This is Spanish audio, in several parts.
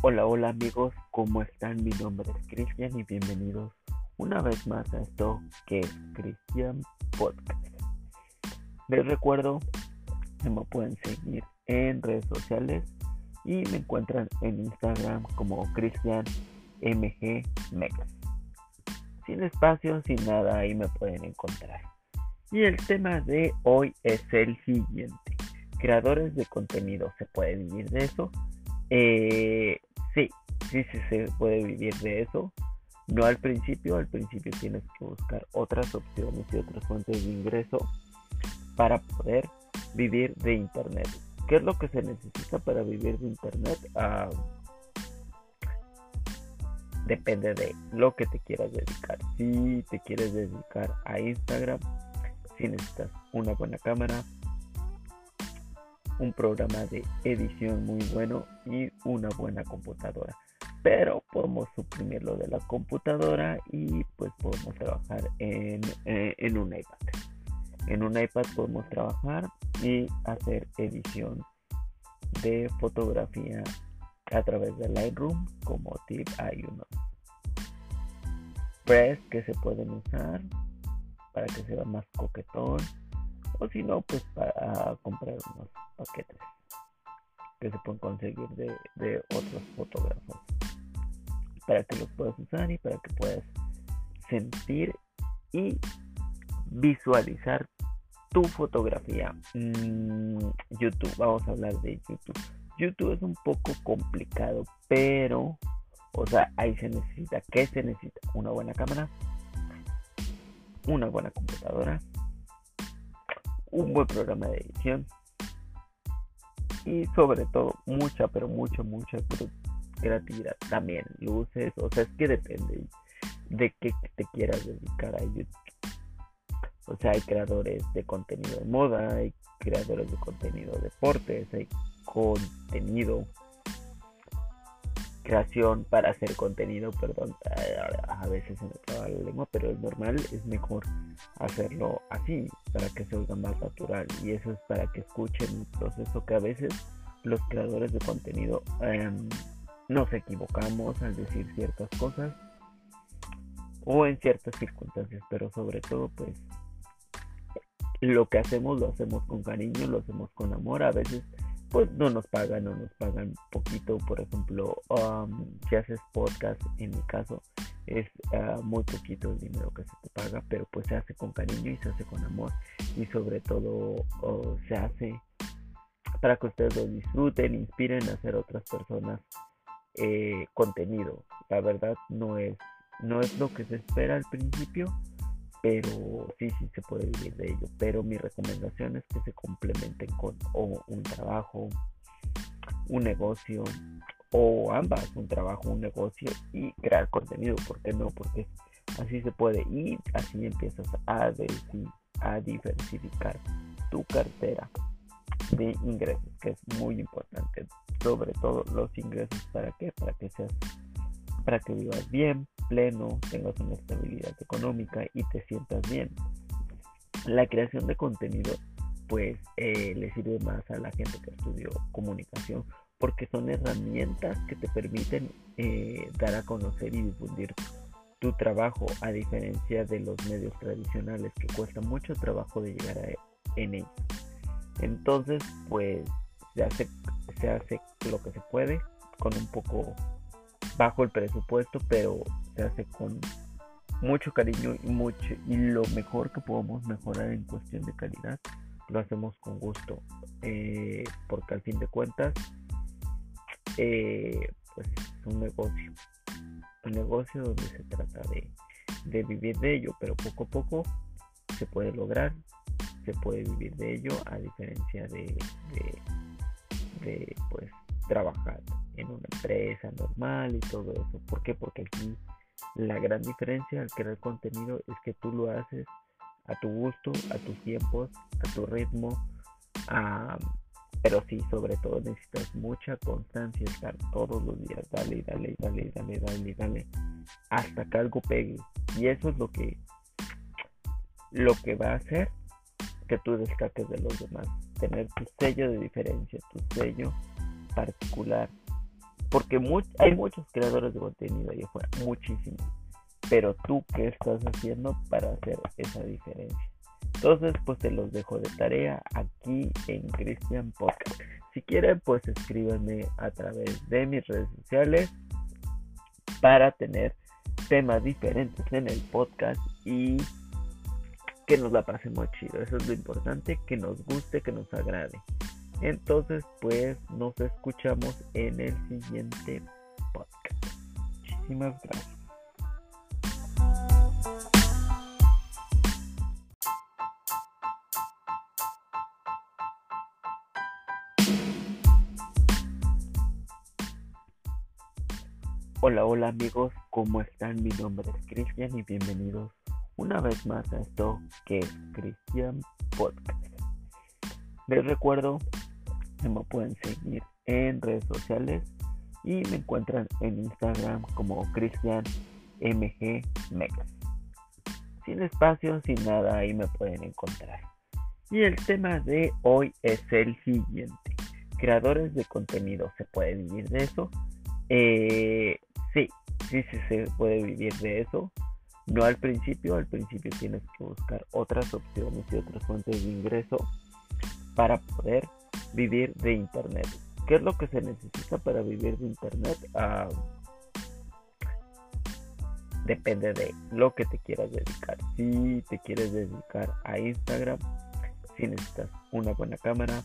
Hola, hola amigos, ¿cómo están? Mi nombre es Cristian y bienvenidos una vez más a esto que es Cristian Podcast. Les recuerdo que me pueden seguir en redes sociales y me encuentran en Instagram como Cristian MG Sin espacio, sin nada, ahí me pueden encontrar. Y el tema de hoy es el siguiente. Creadores de contenido, ¿se puede vivir de eso? Eh, sí, sí, se puede vivir de eso. No al principio, al principio tienes que buscar otras opciones y otras fuentes de ingreso para poder vivir de Internet. ¿Qué es lo que se necesita para vivir de Internet? Ah, depende de lo que te quieras dedicar. Si te quieres dedicar a Instagram, si necesitas una buena cámara, un programa de edición muy bueno y una buena computadora. Pero podemos suprimir lo de la computadora y pues podemos trabajar en, eh, en un iPad. En un iPad podemos trabajar y hacer edición de fotografía a través de Lightroom como tip hay unos press que se pueden usar para que sea más coquetón o si no pues para comprar unos paquetes que se pueden conseguir de, otros fotógrafos para que los puedas usar y para que puedas sentir y visualizar tu fotografía. Mm, YouTube, vamos a hablar de YouTube. YouTube es un poco complicado, pero, o sea, ahí se necesita, ¿qué se necesita? Una buena cámara, una buena computadora, un buen programa de edición y sobre todo mucha, pero mucha, mucha creatividad. También luces, o sea, es que depende de qué te quieras dedicar a YouTube. O sea, hay creadores de contenido de moda, hay creadores de contenido de deportes, hay contenido creación para hacer contenido, perdón, a veces se me traba la lengua, pero es normal, es mejor hacerlo así, para que se oiga más natural. Y eso es para que escuchen un proceso que a veces los creadores de contenido em, nos equivocamos al decir ciertas cosas o en ciertas circunstancias, pero sobre todo pues lo que hacemos lo hacemos con cariño, lo hacemos con amor, a veces pues no nos pagan o nos pagan poquito. Por ejemplo, um, si haces podcast, en mi caso, es uh, muy poquito el dinero que se te paga, pero pues se hace con cariño y se hace con amor. Y sobre todo se hace para que ustedes lo disfruten, inspiren a hacer otras personas eh, contenido. La verdad no es, no es lo que se espera al principio, pero sí, sí se puede vivir de ello. Pero mi recomendación es que se complementen con un trabajo, un negocio o ambas, un trabajo, un negocio y crear contenido. ¿Por qué no? Porque así se puede y así empiezas a, a diversificar tu cartera de ingresos, que es muy importante. Sobre todo los ingresos, ¿para qué? Para que seas, para que vivas bien, pleno, tengas una estabilidad económica y te sientas bien. La creación de contenido pues eh, le sirve más a la gente que estudió comunicación porque son herramientas que te permiten eh, dar a conocer y difundir tu trabajo a diferencia de los medios tradicionales que cuesta mucho trabajo de llegar a en ellos. Entonces pues se hace, se hace lo que se puede con un poco bajo el presupuesto pero se hace con mucho cariño y mucho y lo mejor que podemos mejorar en cuestión de calidad lo hacemos con gusto. Eh, porque al fin de cuentas eh, pues es un negocio. Un negocio donde se trata de, de, vivir de ello pero poco a poco se puede lograr se puede vivir de ello a diferencia de, de, de pues trabajar en una empresa normal y todo eso. ¿por qué? porque aquí la gran diferencia al crear contenido es que tú lo haces a tu gusto, a tus tiempos, a tu ritmo, pero sí, sobre todo necesitas mucha constancia, estar todos los días, dale, dale, dale, dale, dale, dale, hasta que algo pegue. Y eso es lo que, lo que va a hacer que tú destaques de los demás, tener tu sello de diferencia, tu sello particular porque hay muchos creadores de contenido ahí afuera, muchísimos. Pero tú, ¿qué estás haciendo para hacer esa diferencia? Entonces, pues te los dejo de tarea aquí en Christian Podcast. Si quieren, pues escríbanme a través de mis redes sociales para tener temas diferentes en el podcast y que nos la pasemos chido. Eso es lo importante, que nos guste, que nos agrade. Entonces, pues nos escuchamos en el siguiente podcast. Muchísimas gracias. Hola, hola amigos, ¿cómo están? Mi nombre es Cristian y bienvenidos una vez más a esto que es Cristian Podcast. Les recuerdo me pueden seguir en redes sociales y me encuentran en Instagram como Cristian MG Sin espacio, sin nada, ahí me pueden encontrar. Y el tema de hoy es el siguiente. Creadores de contenido, ¿se puede vivir de eso? Eh, Sí, sí, sí se puede vivir de eso. No al principio, al principio tienes que buscar otras opciones y otras fuentes de ingreso para poder vivir de Internet. ¿Qué es lo que se necesita para vivir de Internet? Ah, depende de lo que te quieras dedicar. Si te quieres dedicar a Instagram, si necesitas una buena cámara,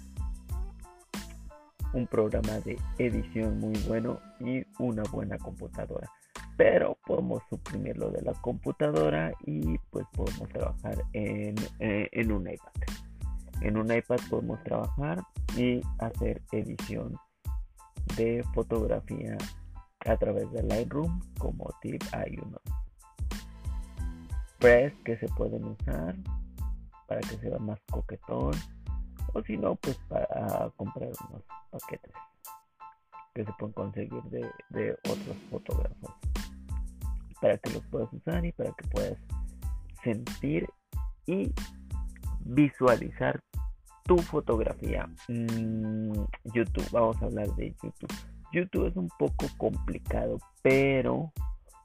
un programa de edición muy bueno y una buena computadora. Pero podemos suprimir lo de la computadora y pues podemos trabajar en, eh, en un iPad. En un iPad podemos trabajar y hacer edición de fotografía a través de Lightroom como tip hay unos press que se pueden usar para que sea más coquetón o si no pues para comprar unos paquetes que se pueden conseguir de, otros fotógrafos. Para que los puedas usar y para que puedas sentir y visualizar tu fotografía. Mm, YouTube, vamos a hablar de YouTube. YouTube es un poco complicado, pero,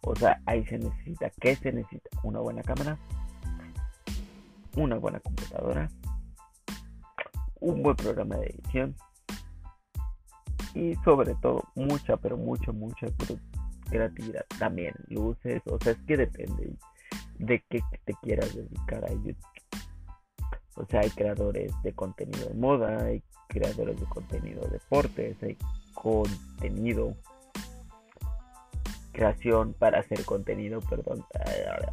o sea, ahí se necesita, ¿qué se necesita? Una buena cámara, una buena computadora, un buen programa de edición, y sobre todo mucha, pero mucha, mucha creatividad. También luces, o sea, es que depende de qué te quieras dedicar a YouTube. O sea, hay creadores de contenido de moda, hay creadores de contenido de deportes, hay contenido, creación para hacer contenido, perdón,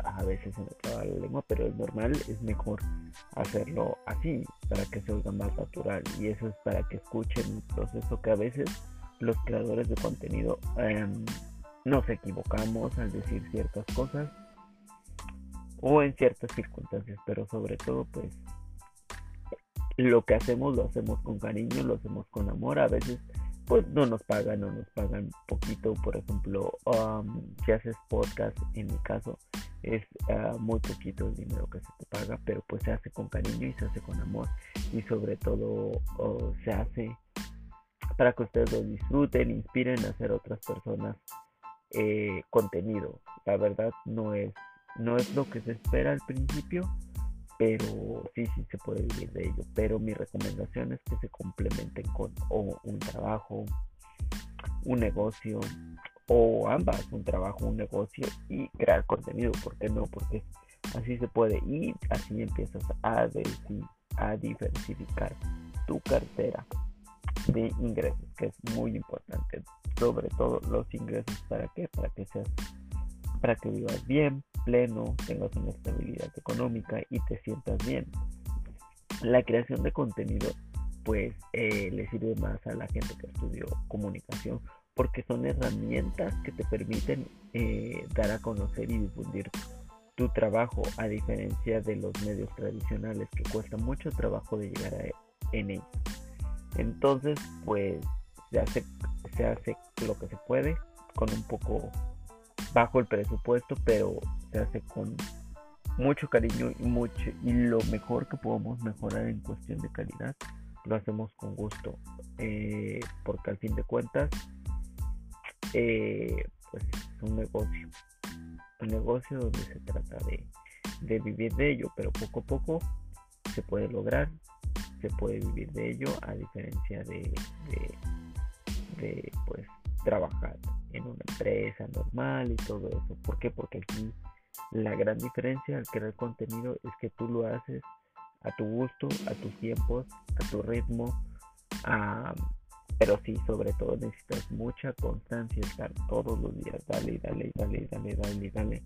a veces se me traba la lengua, pero es normal, es mejor hacerlo así, para que se oiga más natural. Y eso es para que escuchen un proceso que a veces los creadores de contenido em, nos equivocamos al decir ciertas cosas o en ciertas circunstancias, pero sobre todo pues lo que hacemos lo hacemos con cariño, lo hacemos con amor, a veces pues no nos pagan o nos pagan poquito, por ejemplo, um, si haces podcast, en mi caso, es ah, muy poquito el dinero que se te paga, pero pues se hace con cariño y se hace con amor. Y sobre todo se hace para que ustedes lo disfruten, inspiren a hacer otras personas eh, contenido. La verdad no es, no es lo que se espera al principio, pero sí, sí se puede vivir de ello. Pero mi recomendación es que se complementen con un trabajo, un negocio o ambas, un trabajo, un negocio y crear contenido. ¿Por qué no? Porque así se puede y así empiezas a, a diversificar tu cartera de ingresos, que es muy importante. Sobre todo los ingresos, ¿para qué? Para que seas, para que vivas bien, pleno, tengas una estabilidad económica y te sientas bien. La creación de contenido pues eh, le sirve más a la gente que estudió comunicación porque son herramientas que te permiten eh, dar a conocer y difundir tu trabajo a diferencia de los medios tradicionales que cuesta mucho trabajo de llegar a en ellos. Entonces pues se hace, se hace lo que se puede con un poco bajo el presupuesto, pero se hace con mucho cariño y mucho y lo mejor que podemos mejorar en cuestión de calidad lo hacemos con gusto eh, porque al fin de cuentas eh, pues es un negocio. Un negocio donde se trata de, de vivir de ello, pero poco a poco se puede lograr, se puede vivir de ello, a diferencia de, de, pues trabajar en una empresa normal y todo eso. ¿Por qué? Porque aquí la gran diferencia al crear contenido es que tú lo haces a tu gusto, a tus tiempos, a tu ritmo, pero sí, sobre todo necesitas mucha constancia, estar todos los días, dale, dale, dale, dale, dale, dale,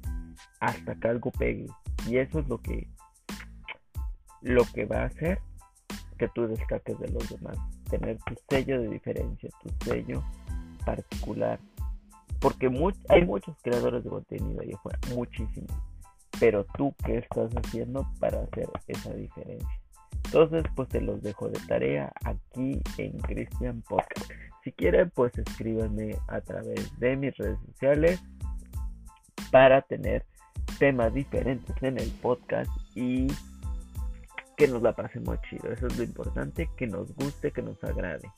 hasta que algo pegue. Y eso es lo que, lo que va a hacer que tú destaques de los demás, tener tu sello de diferencia, tu sello particular. Porque hay muchos creadores de contenido ahí afuera, muchísimos. Pero tú, ¿qué estás haciendo para hacer esa diferencia? Entonces, pues te los dejo de tarea aquí en Christian Podcast. Si quieren, pues escríbanme a través de mis redes sociales para tener temas diferentes en el podcast y que nos la pasemos chido. Eso es lo importante, que nos guste, que nos agrade.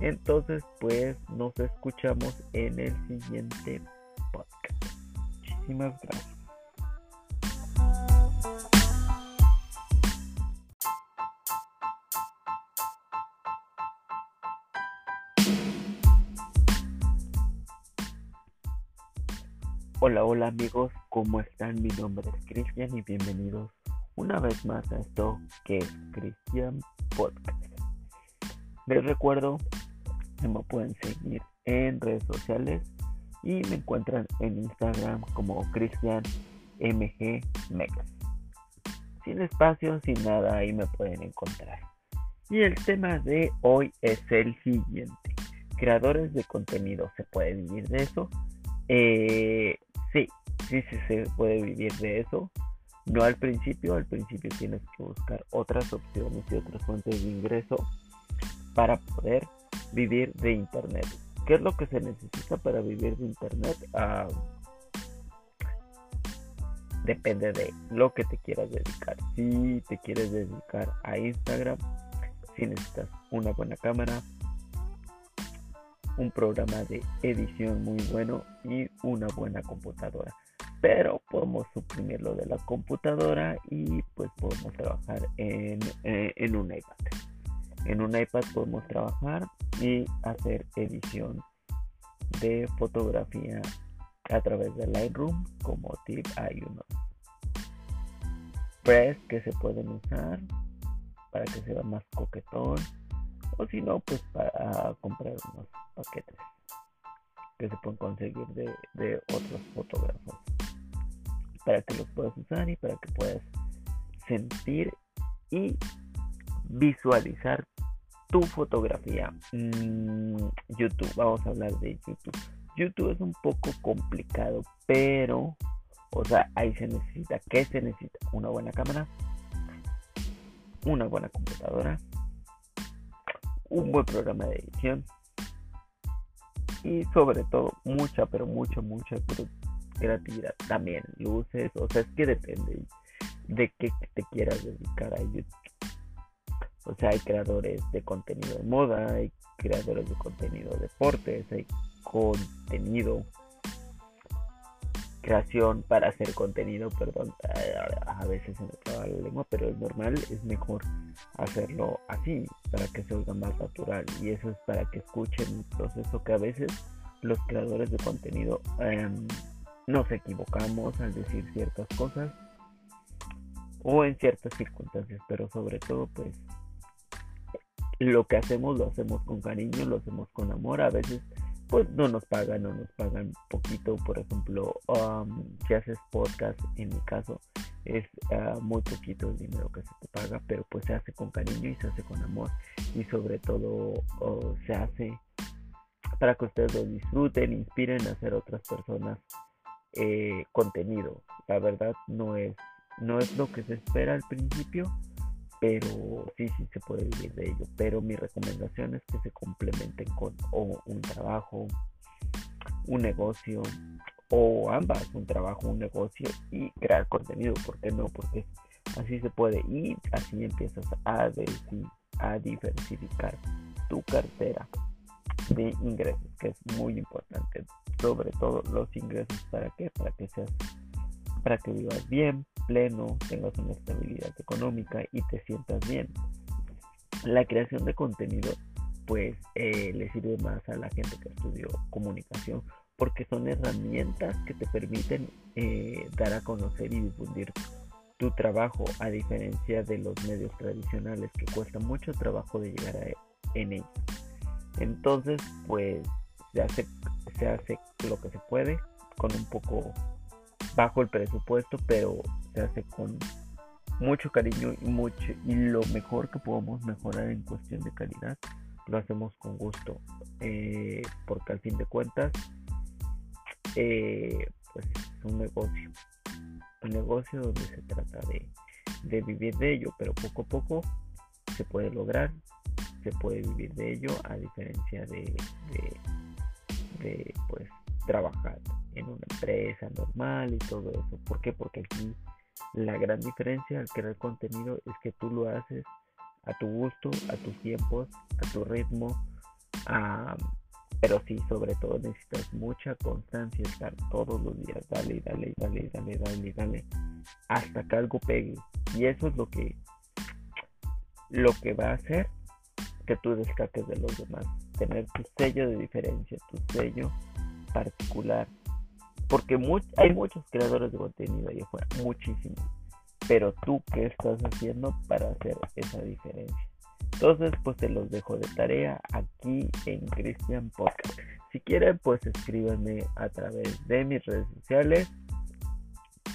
Entonces, pues nos escuchamos en el siguiente podcast. Muchísimas gracias. Hola, hola amigos, ¿cómo están? Mi nombre es Cristian y bienvenidos una vez más a esto que es Cristian Podcast. Les recuerdo me pueden seguir en redes sociales y me encuentran en Instagram como Cristian MG Sin espacio, sin nada, ahí me pueden encontrar. Y el tema de hoy es el siguiente. Creadores de contenido, ¿se puede vivir de eso? Eh, Sí, sí, sí se puede vivir de eso. No al principio, al principio tienes que buscar otras opciones y otras fuentes de ingreso para poder vivir de Internet. ¿Qué es lo que se necesita para vivir de Internet? Ah, depende de lo que te quieras dedicar. Si te quieres dedicar a Instagram, si necesitas una buena cámara, un programa de edición muy bueno y una buena computadora. Pero podemos suprimirlo de la computadora y pues podemos trabajar en, eh, en un iPad. En un iPad podemos trabajar y hacer edición de fotografía a través de Lightroom como tip hay unos press que se pueden usar para que sea más coquetón o si no pues para comprar unos paquetes que se pueden conseguir de, otros fotógrafos. Para que los puedas usar y para que puedas sentir y visualizar tu fotografía. Mm, YouTube, vamos a hablar de YouTube. YouTube es un poco complicado, pero, o sea, ahí se necesita, ¿qué se necesita? Una buena cámara, una buena computadora, un buen programa de edición y sobre todo mucha, pero mucha, mucha creatividad. También luces, o sea, es que depende de qué te quieras dedicar a YouTube. O sea, hay creadores de contenido de moda, hay creadores de contenido de deportes, hay contenido creación para hacer contenido, perdón, a veces se me traba la lengua, pero es normal, es mejor hacerlo así, para que se oiga más natural. Y eso es para que escuchen el proceso que a veces los creadores de contenido em, nos equivocamos al decir ciertas cosas o en ciertas circunstancias, pero sobre todo pues lo que hacemos lo hacemos con cariño, lo hacemos con amor, a veces pues no nos pagan o nos pagan poquito. Por ejemplo, um, si haces podcast, en mi caso, es uh, muy poquito el dinero que se te paga, pero pues se hace con cariño y se hace con amor y sobre todo se hace para que ustedes lo disfruten, inspiren a hacer otras personas eh, contenido. La verdad no es, no es lo que se espera al principio, pero sí, sí se puede vivir de ello. Pero mi recomendación es que se complementen con un trabajo, un negocio o ambas, un trabajo, un negocio y crear contenido. ¿Por qué no? Porque así se puede y así empiezas a, a diversificar tu cartera. de ingresos, que es muy importante. Sobre todo los ingresos, ¿para qué? Para que seas, para que vivas bien, pleno, tengas una estabilidad económica y te sientas bien. La creación de contenido, pues, eh, le sirve más a la gente que estudió comunicación porque son herramientas que te permiten eh, dar a conocer y difundir tu trabajo a diferencia de los medios tradicionales que cuesta mucho trabajo de llegar a en ellos. Entonces, pues se hace, se hace lo que se puede con un poco bajo el presupuesto, pero se hace con mucho cariño y mucho y lo mejor que podemos mejorar en cuestión de calidad lo hacemos con gusto eh, porque al fin de cuentas eh, pues es un negocio un negocio donde se trata de, vivir de ello, pero poco a poco se puede lograr, se puede vivir de ello a diferencia de, de, pues trabajar en una empresa normal y todo eso. ¿Por qué? Porque aquí la gran diferencia al crear contenido es que tú lo haces a tu gusto, a tus tiempos, a tu ritmo, a, pero sí, sobre todo necesitas mucha constancia, estar todos los días, dale, dale, dale, dale, dale, dale, hasta que algo pegue. Y eso es lo que, lo que va a hacer que tú destaques de los demás. Tener tu sello de diferencia, tu sello particular. Porque hay muchos creadores de contenido ahí afuera, muchísimos. Pero tú, ¿qué estás haciendo para hacer esa diferencia? Entonces, pues te los dejo de tarea aquí en Christian Podcast. Si quieren, pues escríbanme a través de mis redes sociales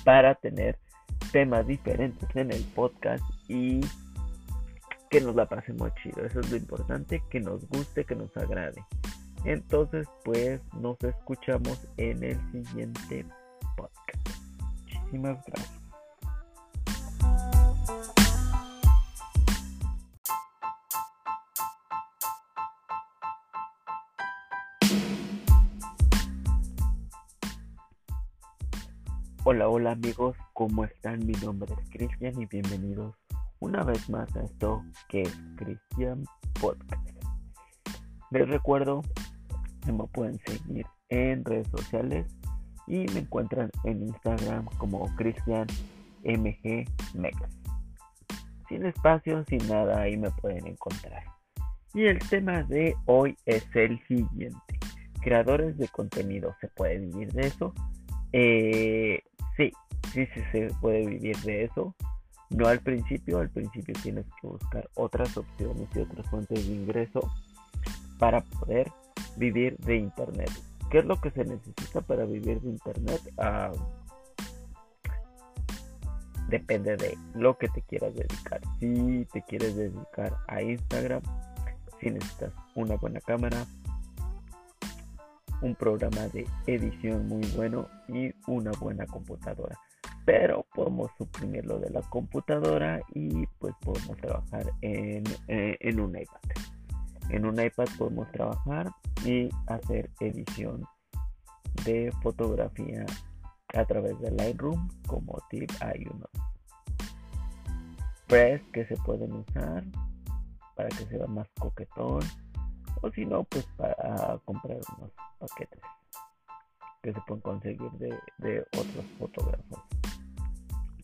para tener temas diferentes en el podcast y que nos la pasemos chido. Eso es lo importante, que nos guste, que nos agrade. Entonces, pues nos escuchamos en el siguiente podcast. Muchísimas gracias. Hola, hola amigos, ¿cómo están? Mi nombre es Cristian y bienvenidos una vez más a esto que es Cristian Podcast. Les recuerdo me pueden seguir en redes sociales y me encuentran en Instagram como Cristian MG Sin espacio, sin nada, ahí me pueden encontrar. Y el tema de hoy es el siguiente. Creadores de contenido, ¿se puede vivir de eso? Eh, Sí, sí, sí se puede vivir de eso. No al principio, al principio tienes que buscar otras opciones y otras fuentes de ingreso para poder vivir de Internet. ¿Qué es lo que se necesita para vivir de Internet? Ah, depende de lo que te quieras dedicar. Si te quieres dedicar a Instagram, si necesitas una buena cámara, un programa de edición muy bueno y una buena computadora. Pero podemos suprimir lo de la computadora y pues podemos trabajar en, eh, en un iPad. En un iPad podemos trabajar y hacer edición de fotografía a través de Lightroom como tip hay unos press que se pueden usar para que sea más coquetón o si no pues para comprar unos paquetes que se pueden conseguir de, otros fotógrafos.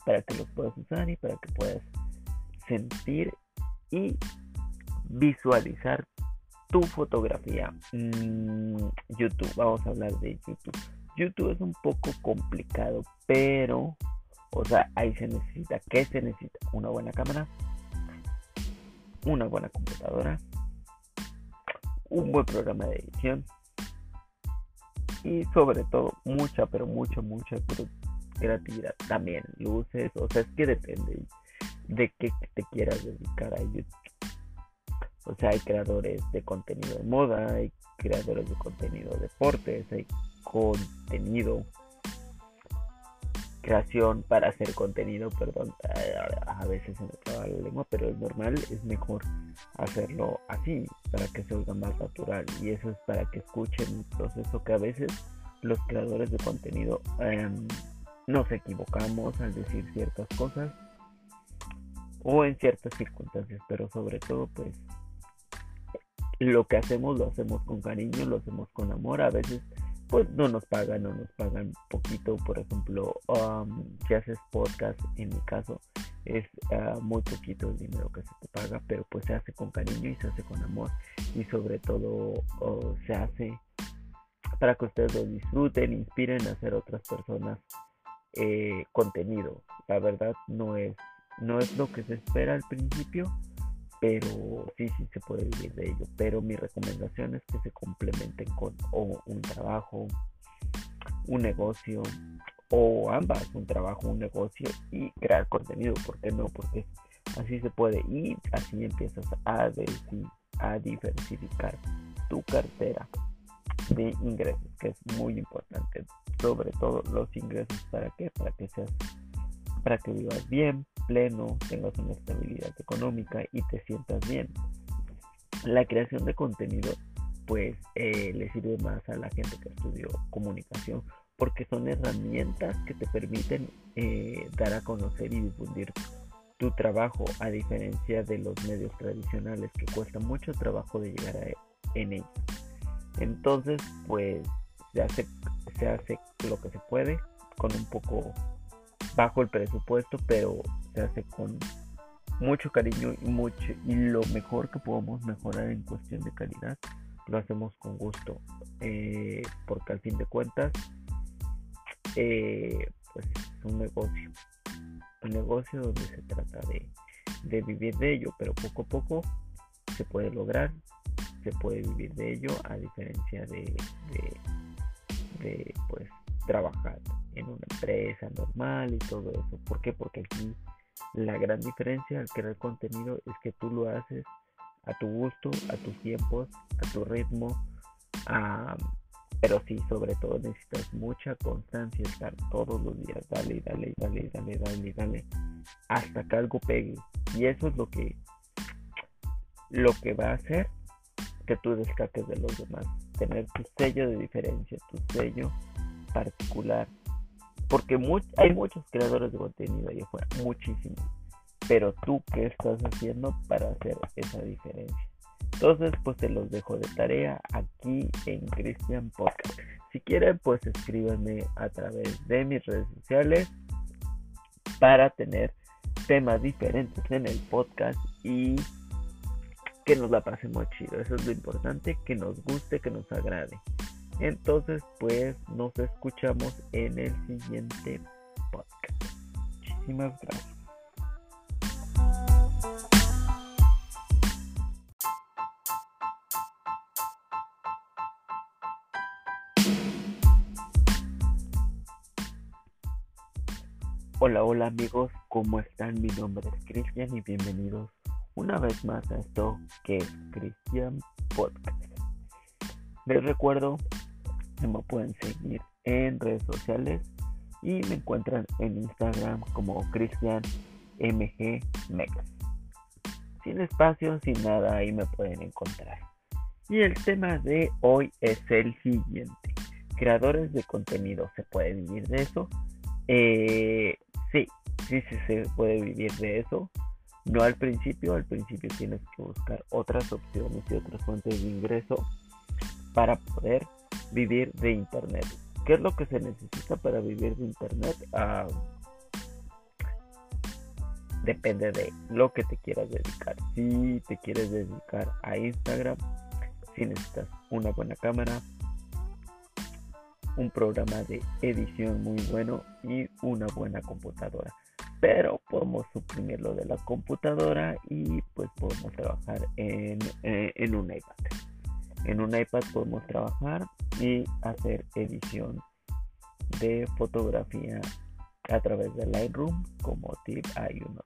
Para que los puedas usar y para que puedas sentir y visualizar tu fotografía. Mm, YouTube, vamos a hablar de YouTube. YouTube es un poco complicado, pero, o sea, ahí se necesita, ¿qué se necesita? Una buena cámara, una buena computadora, un buen programa de edición y sobre todo mucha, pero mucha, mucha creatividad. También luces, o sea, es que depende de qué te quieras dedicar a YouTube. O sea, hay creadores de contenido de moda, hay creadores de contenido de deportes, hay contenido creación para hacer contenido, perdón, a veces se me traba la lengua, pero es normal, es mejor hacerlo así, para que se oiga más natural. Y eso es para que escuchen el proceso que a veces los creadores de contenido em, nos equivocamos al decir ciertas cosas o en ciertas circunstancias, pero sobre todo pues lo que hacemos lo hacemos con cariño, lo hacemos con amor, a veces pues no nos pagan o nos pagan poquito, por ejemplo, um, si haces podcast, en mi caso, es ah, muy poquito el dinero que se te paga, pero pues se hace con cariño y se hace con amor y sobre todo se hace para que ustedes lo disfruten, inspiren a hacer otras personas eh, contenido. La verdad no es, no es lo que se espera al principio, pero sí, sí se puede vivir de ello. Pero mi recomendación es que se complementen con un trabajo, un negocio o ambas, un trabajo, un negocio y crear contenido. ¿Por qué no? Porque así se puede y así empiezas a, a diversificar tu cartera de ingresos, que es muy importante. Sobre todo los ingresos, ¿para qué? Para que seas, para que vivas bien, pleno, tengas una estabilidad económica y te sientas bien. La creación de contenido pues eh, le sirve más a la gente que estudió comunicación porque son herramientas que te permiten eh, dar a conocer y difundir tu trabajo a diferencia de los medios tradicionales que cuesta mucho trabajo de llegar a, en ellos. Entonces pues se hace, se hace lo que se puede con un poco bajo el presupuesto, pero se hace con mucho cariño y mucho y lo mejor que podemos mejorar en cuestión de calidad lo hacemos con gusto. Eh, porque al fin de cuentas eh, pues es un negocio. Un negocio donde se trata de, de, vivir de ello pero poco a poco se puede lograr se puede vivir de ello a diferencia de, de, de pues trabajar en una empresa normal y todo eso. ¿Por qué? Porque aquí la gran diferencia al crear contenido es que tú lo haces a tu gusto, a tus tiempos, a tu ritmo, pero sí, sobre todo necesitas mucha constancia, estar todos los días, dale, dale, dale, dale, dale, dale, hasta que algo pegue. Y eso es lo que, lo que va a hacer que tú destaques de los demás, tener tu sello de diferencia, tu sello particular. Porque hay muchos creadores de contenido ahí afuera, muchísimos. Pero tú, ¿qué estás haciendo para hacer esa diferencia? Entonces, pues te los dejo de tarea aquí en Christian Podcast. Si quieren, pues escríbanme a través de mis redes sociales para tener temas diferentes en el podcast y que nos la pasemos chido. Eso es lo importante, que nos guste, que nos agrade. Entonces, pues nos escuchamos en el siguiente podcast. Muchísimas gracias. Hola, hola amigos, ¿cómo están? Mi nombre es Cristian y bienvenidos una vez más a esto que es Cristian Podcast. Les recuerdo me pueden seguir en redes sociales y me encuentran en Instagram como Cristian MG Sin espacio, sin nada, ahí me pueden encontrar. Y el tema de hoy es el siguiente. Creadores de contenido, ¿se puede vivir de eso? Eh, sí, sí, sí se puede vivir de eso. No al principio, al principio tienes que buscar otras opciones y otras fuentes de ingreso para poder vivir de Internet. ¿Qué es lo que se necesita para vivir de Internet? Ah, depende de lo que te quieras dedicar. Si te quieres dedicar a Instagram, si necesitas una buena cámara, un programa de edición muy bueno y una buena computadora. Pero podemos suprimir lo de la computadora y pues podemos trabajar en, eh, en un iPad. En un iPad podemos trabajar y hacer edición de fotografía a través de Lightroom como tip hay unos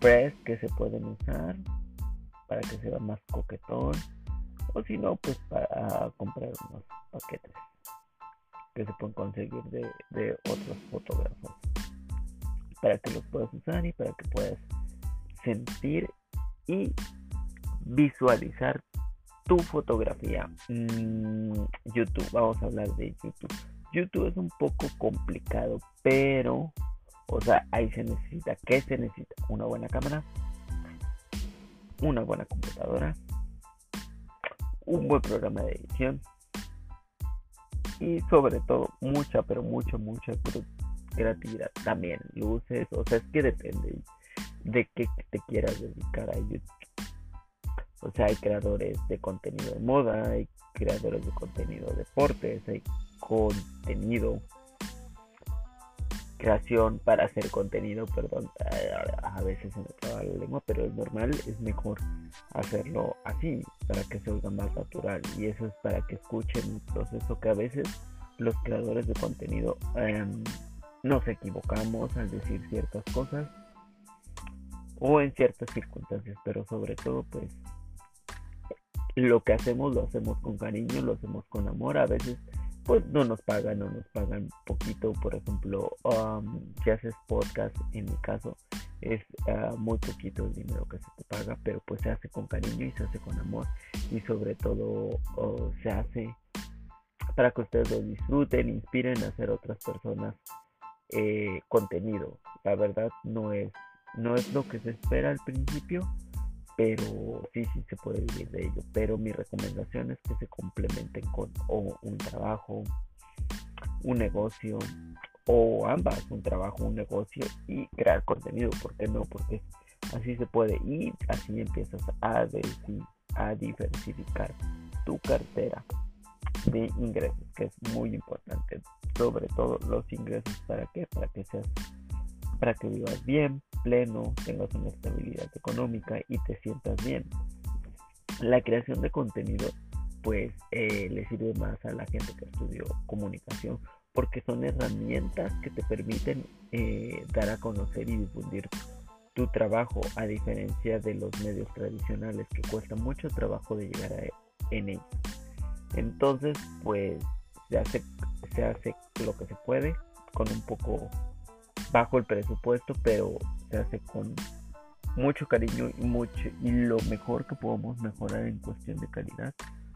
press que se pueden usar para que sea más coquetón o si no pues para comprar unos paquetes que se pueden conseguir de, de otros fotógrafos. Para que los puedas usar y para que puedas sentir y visualizar tu fotografía. Mm, YouTube, vamos a hablar de YouTube. YouTube es un poco complicado, pero, o sea, ahí se necesita, ¿qué se necesita? Una buena cámara, una buena computadora un buen programa de edición y sobre todo mucha, pero mucha, mucha creatividad. También luces, o sea, es que depende de qué te quieras dedicar a YouTube. O sea, hay creadores de contenido de moda, hay creadores de contenido de deportes, hay contenido creación para hacer contenido, perdón, a veces se me traba la lengua, pero es normal, es mejor hacerlo así, para que se oiga más natural. Y eso es para que escuchen el proceso que a veces los creadores de contenido em, nos equivocamos al decir ciertas cosas o en ciertas circunstancias, pero sobre todo pues lo que hacemos lo hacemos con cariño, lo hacemos con amor, a veces pues no nos pagan o nos pagan poquito, por ejemplo, um, si haces podcast, en mi caso, es ah, muy poquito el dinero que se te paga, pero pues se hace con cariño y se hace con amor. Y sobre todo se hace para que ustedes lo disfruten, inspiren a hacer otras personas eh, contenido. La verdad no es, no es lo que se espera al principio, pero sí, sí se puede vivir de ello. Pero mi recomendación es que se complementen con un trabajo, un negocio, o ambas, un trabajo, un negocio y crear contenido. ¿Por qué no? Porque así se puede y así empiezas a, a diversificar tu cartera de ingresos, que es muy importante. Sobre todo los ingresos, ¿para qué? Para que seas, para que vivas bien, pleno, tengas una estabilidad económica y te sientas bien. La creación de contenido pues eh, le sirve más a la gente que estudió comunicación porque son herramientas que te permiten eh, dar a conocer y difundir tu trabajo a diferencia de los medios tradicionales que cuesta mucho trabajo de llegar a, en ellos. Entonces pues se hace, se hace lo que se puede con un poco bajo el presupuesto pero se hace con mucho cariño y mucho y lo mejor que podemos mejorar en cuestión de calidad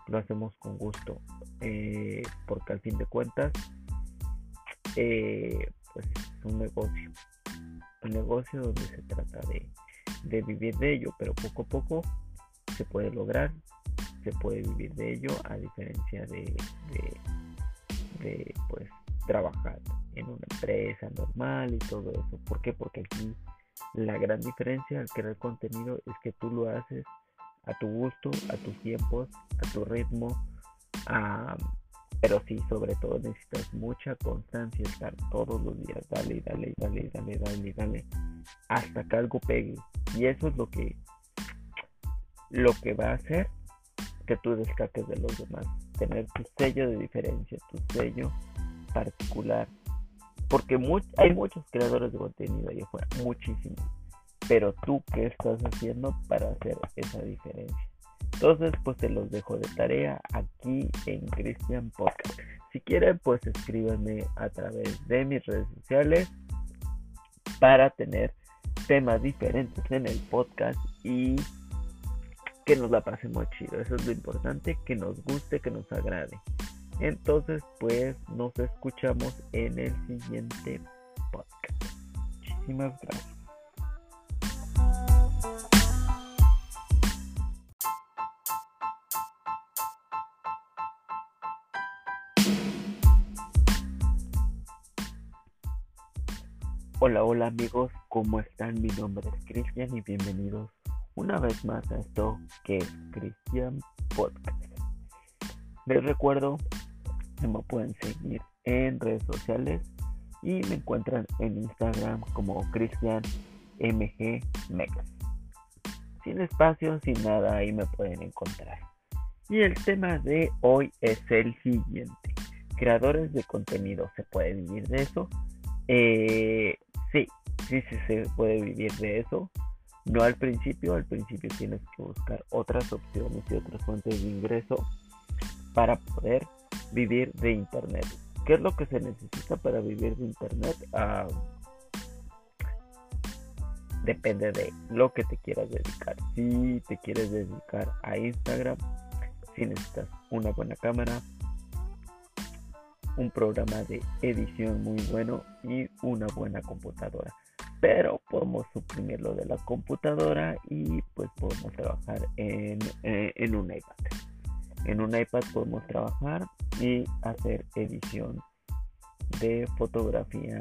lo hacemos con gusto eh, porque al fin de cuentas eh, pues es un negocio un negocio donde se trata de, de vivir de ello pero poco a poco se puede lograr se puede vivir de ello a diferencia de, de, de pues trabajar en una empresa normal y todo eso. ¿Por qué? Porque aquí la gran diferencia al crear contenido es que tú lo haces a tu gusto, a tus tiempos, a tu ritmo, pero sí, sobre todo necesitas mucha constancia, estar todos los días, dale, dale, dale, dale, dale, dale, hasta que algo pegue. Y eso es lo que, lo que va a hacer que tú destaques de los demás, tener tu sello de diferencia, tu sello particular, porque hay muchos creadores de contenido ahí afuera, muchísimos. Pero tú, ¿qué estás haciendo para hacer esa diferencia? Entonces, pues te los dejo de tarea aquí en Christian Podcast. Si quieren, pues escríbanme a través de mis redes sociales para tener temas diferentes en el podcast y que nos la pasemos chido. Eso es lo importante, que nos guste, que nos agrade. Entonces, pues nos escuchamos en el siguiente podcast. Muchísimas gracias. Hola, hola amigos, ¿cómo están? Mi nombre es Cristian y bienvenidos una vez más a esto que es Cristian Podcast. Les recuerdo me pueden seguir en redes sociales y me encuentran en Instagram como Cristian MG Mex. Sin espacio, sin nada, ahí me pueden encontrar. Y el tema de hoy es el siguiente. Creadores de contenido, ¿se puede vivir de eso? Eh, sí, sí, sí se puede vivir de eso. No al principio, al principio tienes que buscar otras opciones y otras fuentes de ingreso para poder vivir de Internet. ¿Qué es lo que se necesita para vivir de Internet? Ah, depende de lo que te quieras dedicar. Si te quieres dedicar a Instagram, si necesitas una buena cámara, un programa de edición muy bueno y una buena computadora. Pero podemos suprimir lo de la computadora y pues podemos trabajar en, eh, en un iPad. En un iPad podemos trabajar y hacer edición de fotografía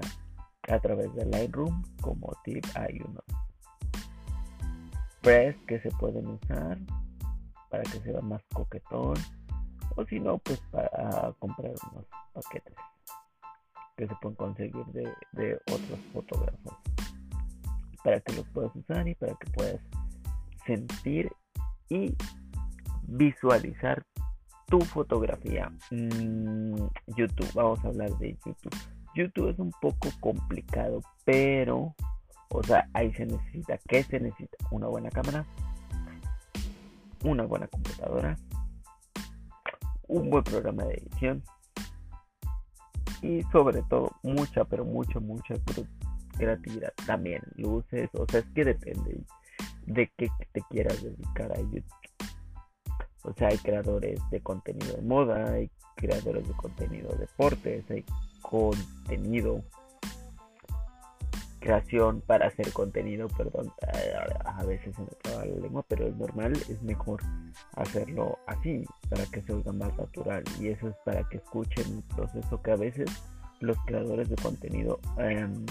a través de Lightroom como tip hay unos press que se pueden usar para que sea más coquetón o si no pues para comprar unos paquetes que se pueden conseguir de, de otros fotógrafos. Para que los puedas usar y para que puedas sentir y visualizar tu fotografía. Mm, YouTube, vamos a hablar de YouTube. YouTube es un poco complicado, pero, o sea, ahí se necesita, ¿qué se necesita? Una buena cámara, una buena computadora, un buen programa de edición y sobre todo mucha, pero mucha, mucha creatividad. También luces, o sea, es que depende de qué te quieras dedicar a YouTube. O sea, hay creadores de contenido de moda, hay creadores de contenido de deportes, hay contenido, creación para hacer contenido, perdón, a veces se me traba la lengua, pero es normal, es mejor hacerlo así, para que se oiga más natural. Y eso es para que escuchen un proceso que a veces los creadores de contenido em,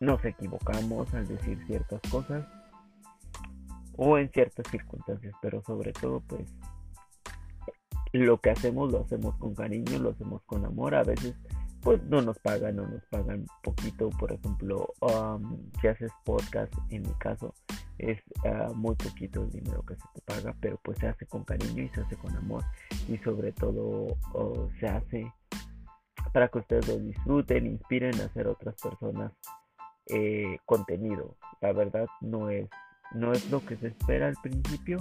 nos equivocamos al decir ciertas cosas o en ciertas circunstancias, pero sobre todo pues lo que hacemos lo hacemos con cariño, lo hacemos con amor, a veces pues no nos pagan no nos pagan poquito, por ejemplo, um, si haces podcast, en mi caso, es ah, muy poquito el dinero que se te paga, pero pues se hace con cariño y se hace con amor y sobre todo se hace para que ustedes lo disfruten, inspiren a hacer otras personas eh, contenido. La verdad no es, no es lo que se espera al principio,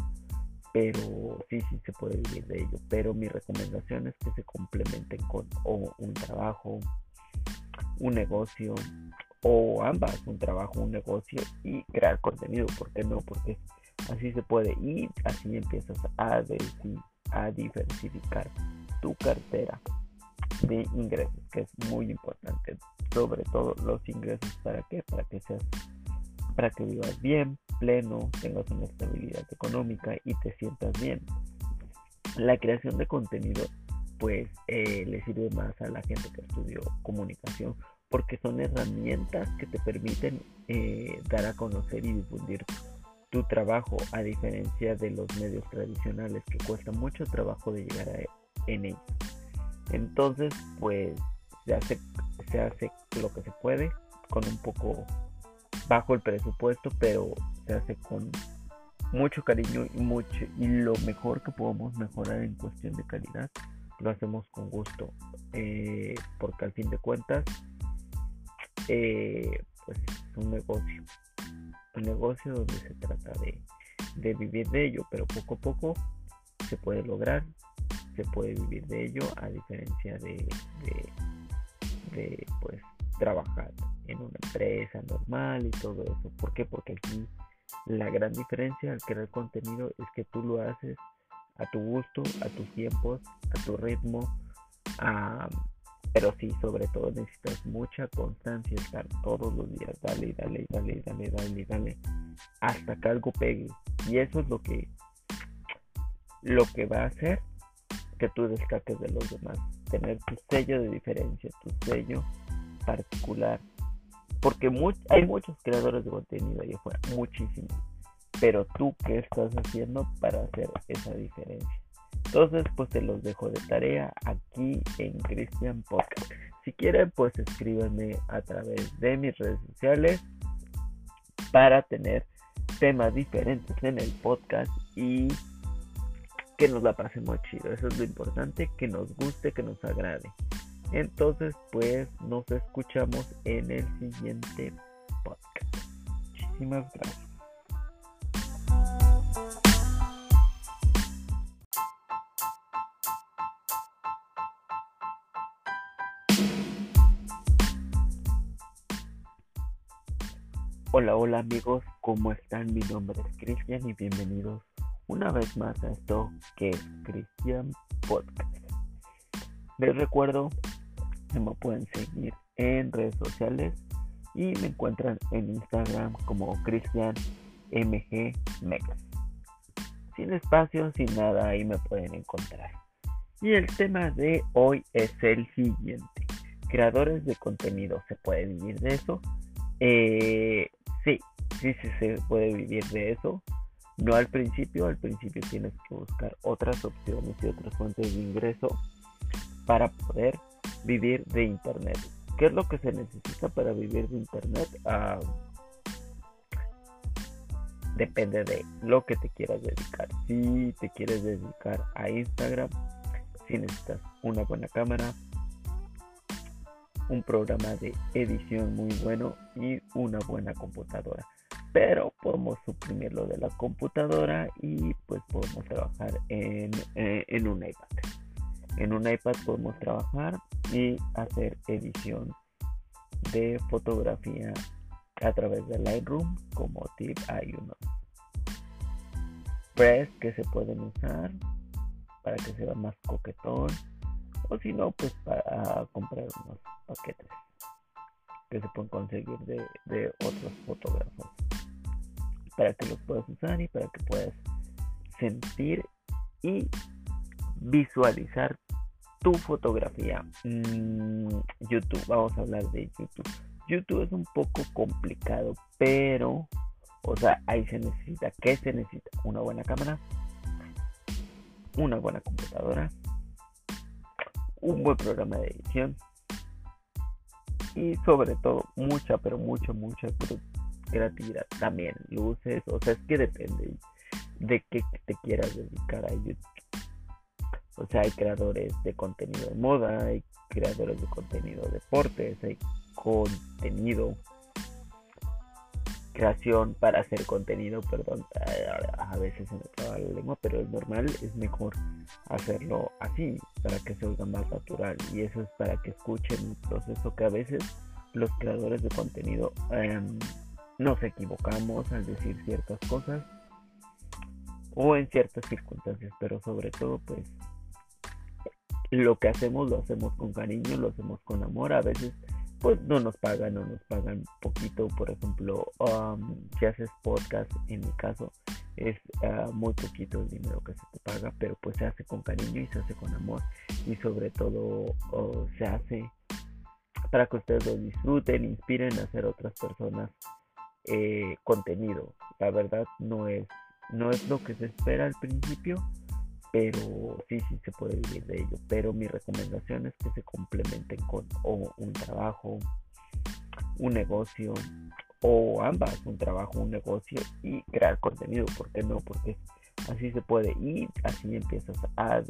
pero sí, sí se puede vivir de ello. Pero mi recomendación es que se complementen con un trabajo, un negocio, o ambas, un trabajo, un negocio y crear contenido. ¿Por qué no? Porque así se puede y así empiezas a, a diversificar tu cartera de ingresos, que es muy importante. Sobre todo los ingresos, ¿para qué? Para que seas, para que vivas bien, pleno, tengas una estabilidad económica y te sientas bien. La creación de contenido pues eh, le sirve más a la gente que estudió comunicación porque son herramientas que te permiten eh, dar a conocer y difundir tu trabajo a diferencia de los medios tradicionales que cuesta mucho trabajo de llegar a, en ellos. Entonces pues se hace, se hace lo que se puede con un poco bajo el presupuesto pero se hace con mucho cariño y mucho y lo mejor que podemos mejorar en cuestión de calidad lo hacemos con gusto eh, porque al fin de cuentas eh, pues es un negocio un negocio donde se trata de, de vivir de ello pero poco a poco se puede lograr se puede vivir de ello a diferencia de, de, de pues trabajar en una empresa normal y todo eso. ¿Por qué? Porque aquí la gran diferencia al crear contenido es que tú lo haces a tu gusto, a tus tiempos, a tu ritmo, pero sí, sobre todo necesitas mucha constancia, estar todos los días, dale, dale, dale, dale, dale, dale, hasta que algo pegue. Y eso es lo que, lo que va a hacer que tú destaques de los demás, tener tu sello de diferencia, tu sello particular, porque hay muchos creadores de contenido ahí afuera, muchísimos. Pero tú, ¿qué estás haciendo para hacer esa diferencia? Entonces, pues te los dejo de tarea aquí en Christian Podcast. Si quieren, pues escríbanme a través de mis redes sociales para tener temas diferentes en el podcast y que nos la pasemos chido. Eso es lo importante, que nos guste, que nos agrade. Entonces, pues nos escuchamos en el siguiente podcast. Muchísimas gracias. Hola, hola amigos, ¿cómo están? Mi nombre es Cristian y bienvenidos una vez más a esto que es Cristian Podcast. Les recuerdo me pueden seguir en redes sociales y me encuentran en Instagram como Cristian MG Sin espacio, sin nada, ahí me pueden encontrar. Y el tema de hoy es el siguiente. Creadores de contenido, ¿se puede vivir de eso? Eh, sí, sí, sí se puede vivir de eso. No al principio, al principio tienes que buscar otras opciones y otras fuentes de ingreso para poder vivir de Internet. ¿Qué es lo que se necesita para vivir de Internet? Ah, depende de lo que te quieras dedicar. Si te quieres dedicar a Instagram, si necesitas una buena cámara, un programa de edición muy bueno y una buena computadora. Pero podemos suprimirlo de la computadora y pues podemos trabajar en, eh, en un iPad. En un iPad podemos trabajar y hacer edición de fotografía a través de Lightroom como tip hay unos press que se pueden usar para que sea más coquetón o si no pues para comprar unos paquetes que se pueden conseguir de, de otros fotógrafos. Para que los puedas usar y para que puedas sentir y visualizar tu fotografía. Mm, YouTube, vamos a hablar de YouTube. YouTube es un poco complicado, pero, o sea, ahí se necesita, ¿qué se necesita? Una buena cámara, una buena computadora, un buen programa de edición y sobre todo mucha, pero mucha, mucha creatividad. También luces, o sea, es que depende de qué te quieras dedicar a YouTube. O sea, hay creadores de contenido de moda, hay creadores de contenido de deportes, hay contenido, creación para hacer contenido, perdón, a veces se me traba la lengua, pero es normal, es mejor hacerlo así, para que se oiga más natural. Y eso es para que escuchen el proceso que a veces los creadores de contenido em, nos equivocamos al decir ciertas cosas o en ciertas circunstancias, pero sobre todo pues lo que hacemos lo hacemos con cariño, lo hacemos con amor. A veces pues no nos pagan no nos pagan poquito. Por ejemplo, um, si haces podcast, en mi caso, es ah, muy poquito el dinero que se te paga, pero pues se hace con cariño y se hace con amor. Y sobre todo se hace para que ustedes lo disfruten, inspiren a hacer otras personas eh, contenido. La verdad no es, no es lo que se espera al principio pero sí, sí se puede vivir de ello. Pero mi recomendación es que se complementen con un trabajo, un negocio o ambas, un trabajo, un negocio y crear contenido. ¿Por qué no? Porque así se puede y así empiezas a,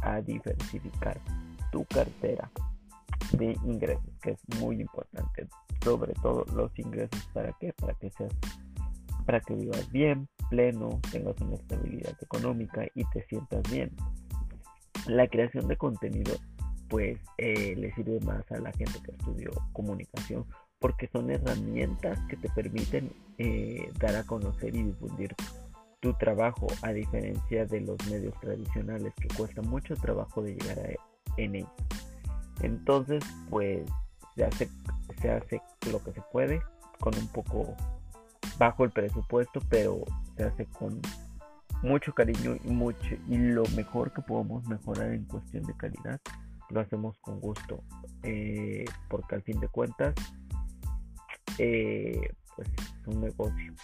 a diversificar tu cartera de ingresos, que es muy importante. Sobre todo los ingresos, ¿para qué? Para que seas, para que vivas bien, pleno, tengas una estabilidad económica y te sientas bien. La creación de contenido pues eh, le sirve más a la gente que estudió comunicación porque son herramientas que te permiten eh, dar a conocer y difundir tu trabajo a diferencia de los medios tradicionales que cuesta mucho trabajo de llegar a, en ellos. Entonces pues se hace, se hace lo que se puede con un poco bajo el presupuesto, pero se hace con mucho cariño y mucho y lo mejor que podemos mejorar en cuestión de calidad lo hacemos con gusto eh, porque al fin de cuentas eh, pues es un negocio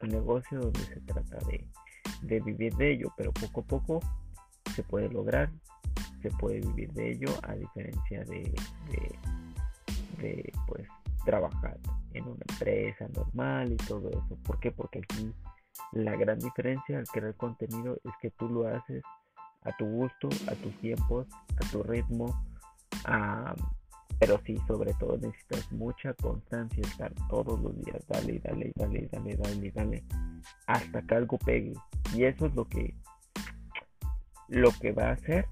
un negocio donde se trata de, de, vivir de ello pero poco a poco se puede lograr se puede vivir de ello a diferencia de, de, de pues trabajar en una empresa normal y todo eso. ¿Por qué? Porque aquí la gran diferencia al crear contenido es que tú lo haces a tu gusto, a tus tiempos, a tu ritmo, pero sí, sobre todo necesitas mucha constancia, estar todos los días, dale, dale, dale, dale, dale, dale, hasta que algo pegue. Y eso es lo que, lo que va a hacer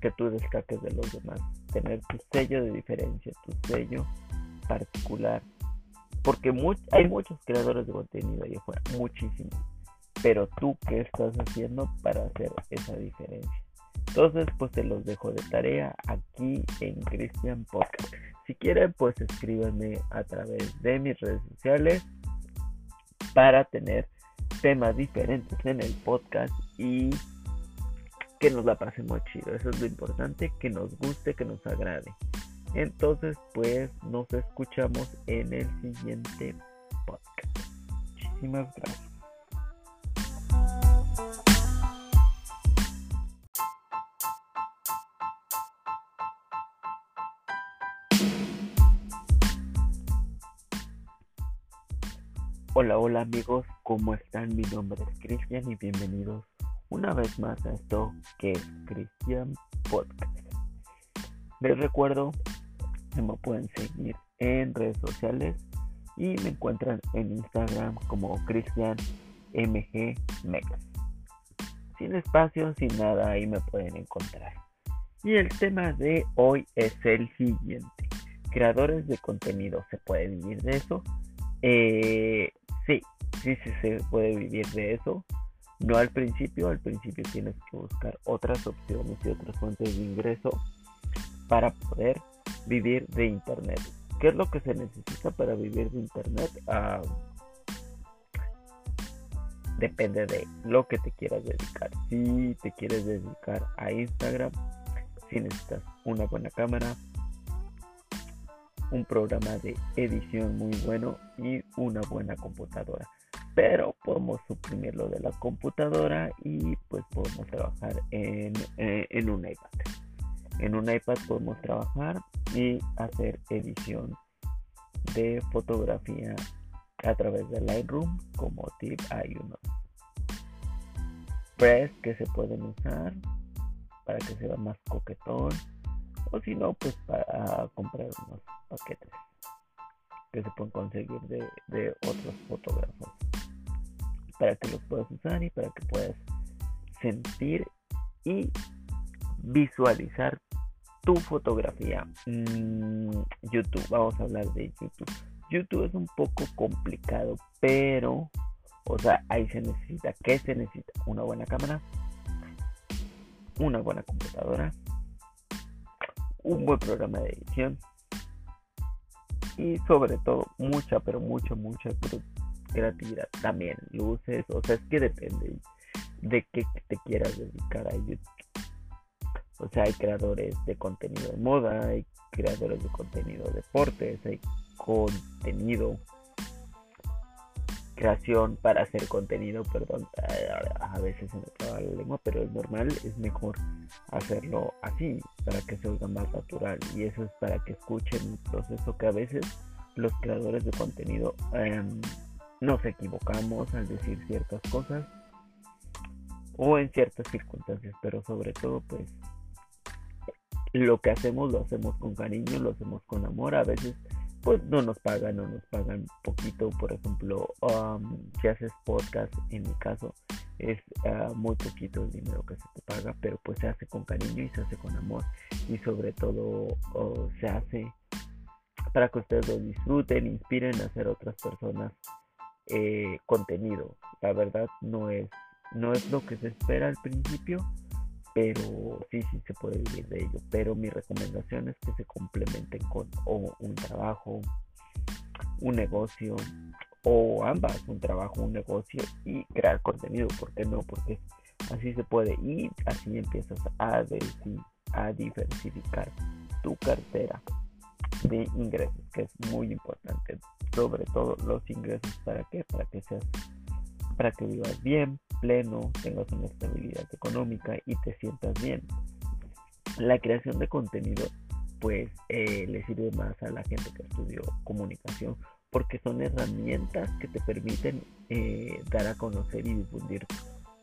que tú destaques de los demás, tener tu sello de diferencia, tu sello particular. Porque hay muchos creadores de contenido ahí afuera, muchísimos. Pero tú, ¿qué estás haciendo para hacer esa diferencia? Entonces, pues te los dejo de tarea aquí en Christian Podcast. Si quieren, pues escríbanme a través de mis redes sociales para tener temas diferentes en el podcast y que nos la pasemos chido. Eso es lo importante, que nos guste, que nos agrade. Entonces, pues nos escuchamos en el siguiente podcast. Muchísimas gracias. Hola, hola amigos, ¿cómo están? Mi nombre es Cristian y bienvenidos una vez más a esto que es Cristian Podcast. Les recuerdo me pueden seguir en redes sociales y me encuentran en Instagram como Cristian MG Sin espacio, sin nada, ahí me pueden encontrar. Y el tema de hoy es el siguiente. Creadores de contenido, ¿se puede vivir de eso? Eh, sí, sí se puede vivir de eso. No al principio, al principio tienes que buscar otras opciones y otras fuentes de ingreso para poder vivir de Internet. ¿Qué es lo que se necesita para vivir de Internet? Ah, depende de lo que te quieras dedicar. Si te quieres dedicar a Instagram, si necesitas una buena cámara, un programa de edición muy bueno y una buena computadora. Pero podemos suprimirlo de la computadora y pues podemos trabajar en, eh, en un iPad. En un iPad podemos trabajar y hacer edición de fotografía a través de Lightroom como tip hay unos press que se pueden usar para que sea más coquetón o si no pues para comprar unos paquetes que se pueden conseguir de, otros fotógrafos. Para que los puedas usar y para que puedas sentir y visualizar tu fotografía. Mm, YouTube, vamos a hablar de YouTube. YouTube es un poco complicado, pero, o sea, ahí se necesita, ¿qué se necesita? Una buena cámara, una buena computadora, un buen programa de edición, y sobre todo mucha, pero mucha, mucha creatividad. También luces, o sea, es que depende de qué te quieras dedicar a YouTube. O sea, hay creadores de contenido de moda, hay creadores de contenido de deportes, hay contenido, creación para hacer contenido, perdón, a veces se me traba la lengua, pero es normal, es mejor hacerlo así, para que se oiga más natural. Y eso es para que escuchen el proceso que a veces los creadores de contenido em, nos equivocamos al decir ciertas cosas o en ciertas circunstancias, pero sobre todo pues lo que hacemos lo hacemos con cariño, lo hacemos con amor, a veces pues no nos pagan o nos pagan poquito, por ejemplo, um, si haces podcast, en mi caso, es ah, muy poquito el dinero que se te paga, pero pues se hace con cariño y se hace con amor. Y sobre todo se hace para que ustedes lo disfruten, inspiren a hacer otras personas eh, contenido. La verdad no es, no es lo que se espera al principio, pero sí, sí se puede vivir de ello. Pero mi recomendación es que se complementen con un trabajo, un negocio o ambas, un trabajo, un negocio y crear contenido. ¿Por qué no? Porque así se puede y así empiezas a, a diversificar tu cartera de ingresos, que es muy importante. Sobre todo los ingresos, ¿para qué? Para que seas, para que vivas bien, pleno, tengas una estabilidad económica y te sientas bien. La creación de contenido pues eh, le sirve más a la gente que estudió comunicación porque son herramientas que te permiten eh, dar a conocer y difundir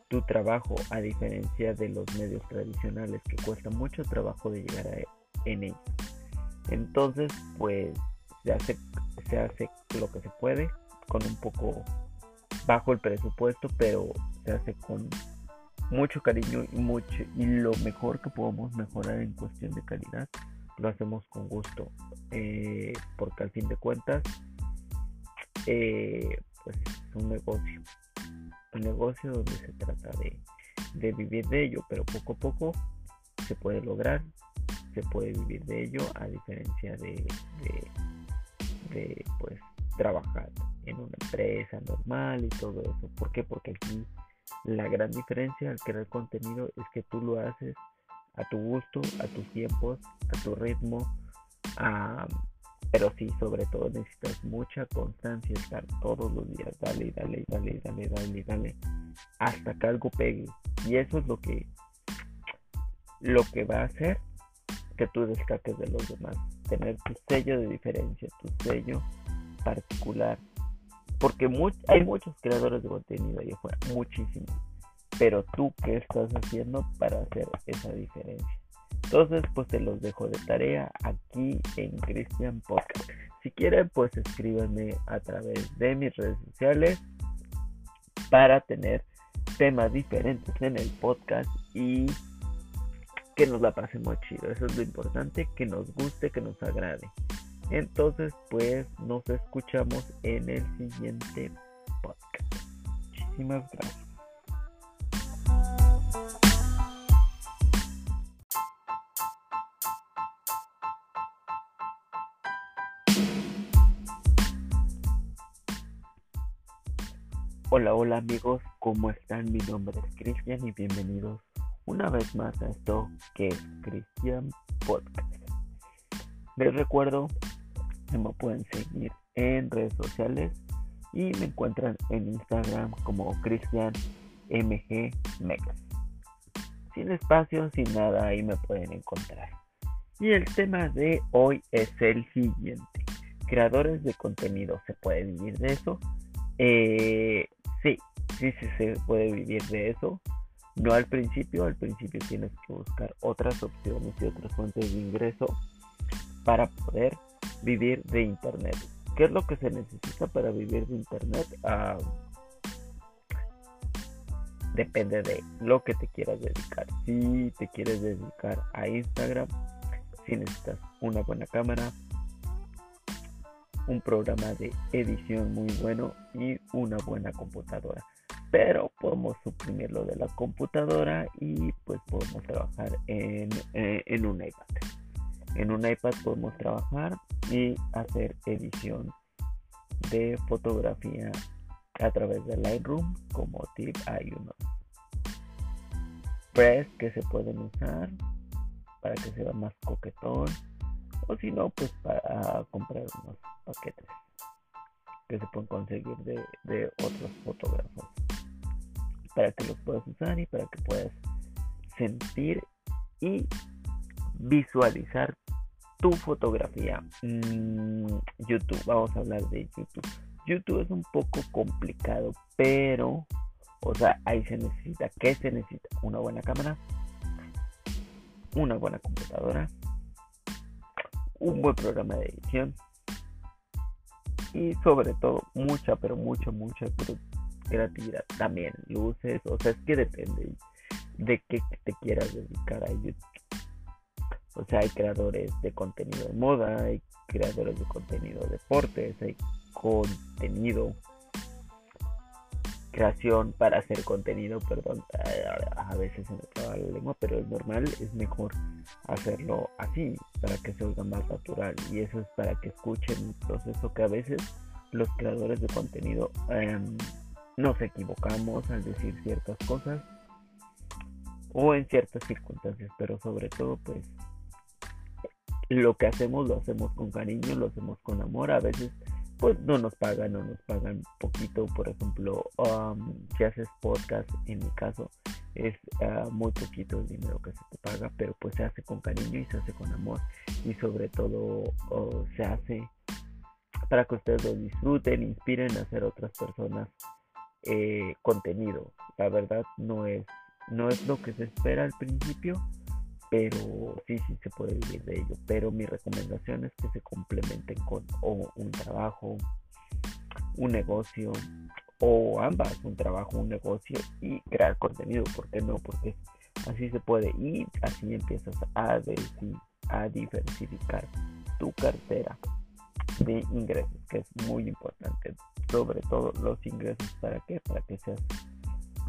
tu trabajo a diferencia de los medios tradicionales que cuesta mucho trabajo de llegar a, en ellos. Entonces pues se hace, se hace lo que se puede con un poco bajo el presupuesto, pero se hace con mucho cariño y mucho y lo mejor que podemos mejorar en cuestión de calidad lo hacemos con gusto eh, porque al fin de cuentas eh, pues es un negocio un negocio donde se trata de, vivir de ello pero poco a poco se puede lograr se puede vivir de ello a diferencia de, de pues trabajar en una empresa normal y todo eso. ¿Por qué? Porque aquí La gran diferencia al crear contenido es que tú lo haces a tu gusto, a tus tiempos, a tu ritmo, pero sí, sobre todo necesitas mucha constancia, estar todos los días, dale, dale, dale, dale, dale, dale, hasta que algo pegue. Y eso es lo que, lo que va a hacer que tú destaques de los demás, tener tu sello de diferencia, tu sello particular, porque hay muchos creadores de contenido ahí afuera, muchísimos. Pero tú, ¿qué estás haciendo para hacer esa diferencia? Entonces, pues te los dejo de tarea aquí en Christian Podcast. Si quieren, pues escríbanme a través de mis redes sociales para tener temas diferentes en el podcast y que nos la pasemos chido. Eso es lo importante, que nos guste, que nos agrade. Entonces, pues nos escuchamos en el siguiente podcast. Muchísimas gracias. Hola, hola amigos, ¿cómo están? Mi nombre es Cristian y bienvenidos una vez más a esto que es Cristian Podcast. Les recuerdo me pueden seguir en redes sociales y me encuentran en Instagram como Cristian MG Sin espacio, sin nada, ahí me pueden encontrar. Y el tema de hoy es el siguiente. Creadores de contenido, ¿se puede vivir de eso? Eh, sí, sí, sí se puede vivir de eso. No al principio, al principio tienes que buscar otras opciones y otras fuentes de ingreso para poder vivir de Internet. ¿Qué es lo que se necesita para vivir de Internet? Ah, depende de lo que te quieras dedicar. Si te quieres dedicar a Instagram, si necesitas una buena cámara, un programa de edición muy bueno y una buena computadora. Pero podemos suprimir lo de la computadora y pues podemos trabajar en, eh, en un iPad. En un iPad podemos trabajar y hacer edición de fotografía a través de Lightroom como tip hay unos press que se pueden usar para que sea más coquetón o si no pues para comprar unos paquetes que se pueden conseguir de, de otros fotógrafos para que los puedas usar y para que puedas sentir y visualizar tu fotografía. Mm, YouTube, vamos a hablar de YouTube. YouTube es un poco complicado, pero, o sea, ahí se necesita, ¿qué se necesita? Una buena cámara, una buena computadora, un buen programa de edición y sobre todo mucha, pero mucha, mucha creatividad. También luces, o sea, es que depende de qué te quieras dedicar a YouTube. O sea, hay creadores de contenido de moda, hay creadores de contenido de deportes, hay contenido, creación para hacer contenido, perdón, a veces se me traba la lengua, pero es normal, es mejor hacerlo así, para que se oiga más natural. Y eso es para que escuchen un proceso que a veces los creadores de contenido em, nos equivocamos al decir ciertas cosas o en ciertas circunstancias, pero sobre todo pues lo que hacemos lo hacemos con cariño, lo hacemos con amor. A veces pues no nos pagan, no nos pagan poquito. Por ejemplo, um, si haces podcast, en mi caso, es uh, muy poquito el dinero que se te paga, pero pues se hace con cariño y se hace con amor. Y sobre todo se hace para que ustedes lo disfruten, inspiren a hacer otras personas eh, contenido. La verdad no es, no es lo que se espera al principio pero sí, sí se puede vivir de ello. Pero mi recomendación es que se complementen con un trabajo, un negocio o ambas, un trabajo, un negocio y crear contenido. ¿Por qué no? Porque así se puede y así empiezas a, a diversificar tu cartera de ingresos, que es muy importante. Sobre todo los ingresos, ¿para qué? Para que seas,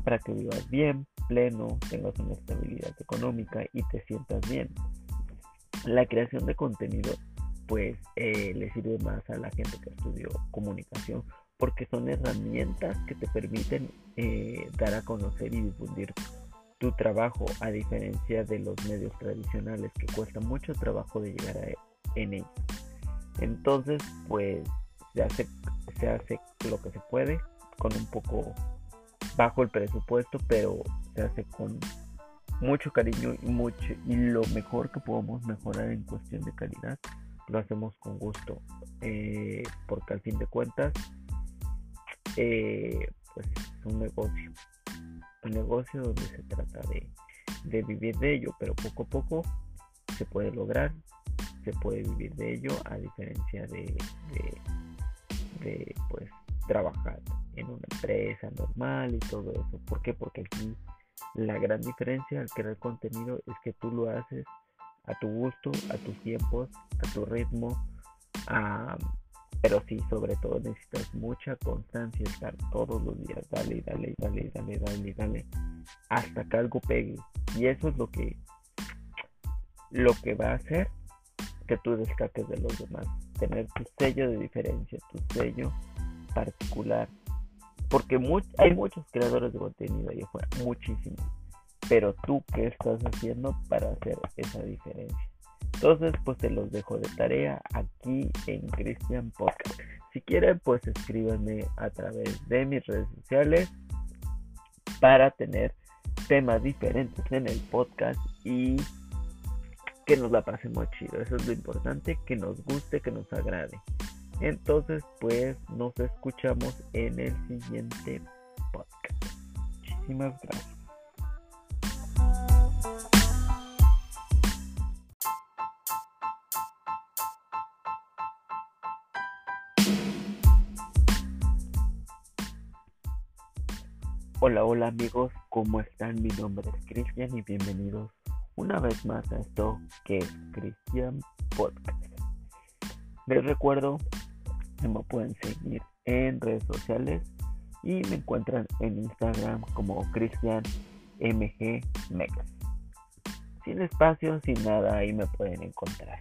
para que vivas bien, pleno, tengas una estabilidad económica y te sientas bien. La creación de contenido pues eh, le sirve más a la gente que estudió comunicación porque son herramientas que te permiten eh, dar a conocer y difundir tu trabajo a diferencia de los medios tradicionales que cuesta mucho trabajo de llegar a, en ellos. Entonces, pues se hace, se hace lo que se puede con un poco bajo el presupuesto, pero se hace con mucho cariño y mucho y lo mejor que podemos mejorar en cuestión de calidad lo hacemos con gusto eh, porque al fin de cuentas eh, pues es un negocio un negocio donde se trata de, de vivir de ello pero poco a poco se puede lograr se puede vivir de ello a diferencia de, de, pues trabajar en una empresa normal y todo eso. ¿Por qué? Porque aquí la gran diferencia al crear contenido es que tú lo haces a tu gusto, a tus tiempos, a tu ritmo, pero sí, sobre todo necesitas mucha constancia, estar todos los días, dale, dale, dale, dale, dale, dale, hasta que algo pegue. Y eso es lo que, lo que va a hacer que tú destaques de los demás, tener tu sello de diferencia, tu sello particular, porque hay muchos creadores de contenido ahí afuera, muchísimos, pero tú qué estás haciendo para hacer esa diferencia. Entonces, pues te los dejo de tarea aquí en Christian Podcast. Si quieren, pues escríbanme a través de mis redes sociales para tener temas diferentes en el podcast y que nos la pasemos chido. Eso es lo importante, que nos guste, que nos agrade. Entonces, pues nos escuchamos en el siguiente podcast. Muchísimas gracias. Hola, hola amigos, ¿cómo están? Mi nombre es Cristian y bienvenidos una vez más a esto que es Cristian Podcast. Les recuerdo me pueden seguir en redes sociales y me encuentran en Instagram como Cristian MG Sin espacio, sin nada, ahí me pueden encontrar.